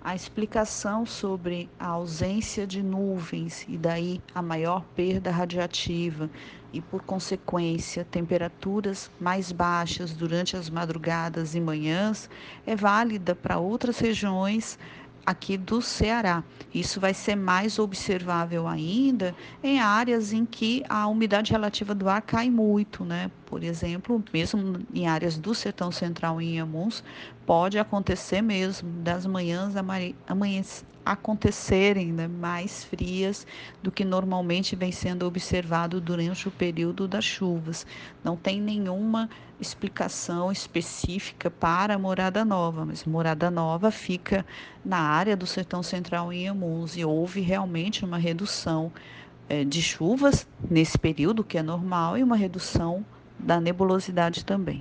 A explicação sobre a ausência de nuvens e daí a maior perda radiativa e, por consequência, temperaturas mais baixas durante as madrugadas e manhãs é válida para outras regiões aqui do Ceará. Isso vai ser mais observável ainda em áreas em que a umidade relativa do ar cai muito, né? Por exemplo, mesmo em áreas do sertão central em Inhamuns, pode acontecer mesmo das manhãs amanhã acontecerem né, mais frias do que normalmente vem sendo observado durante o período das chuvas. Não tem nenhuma explicação específica para a Morada Nova, mas Morada Nova fica na área do Sertão Central em Iamuns e houve realmente uma redução é, de chuvas nesse período, que é normal, e uma redução da nebulosidade também.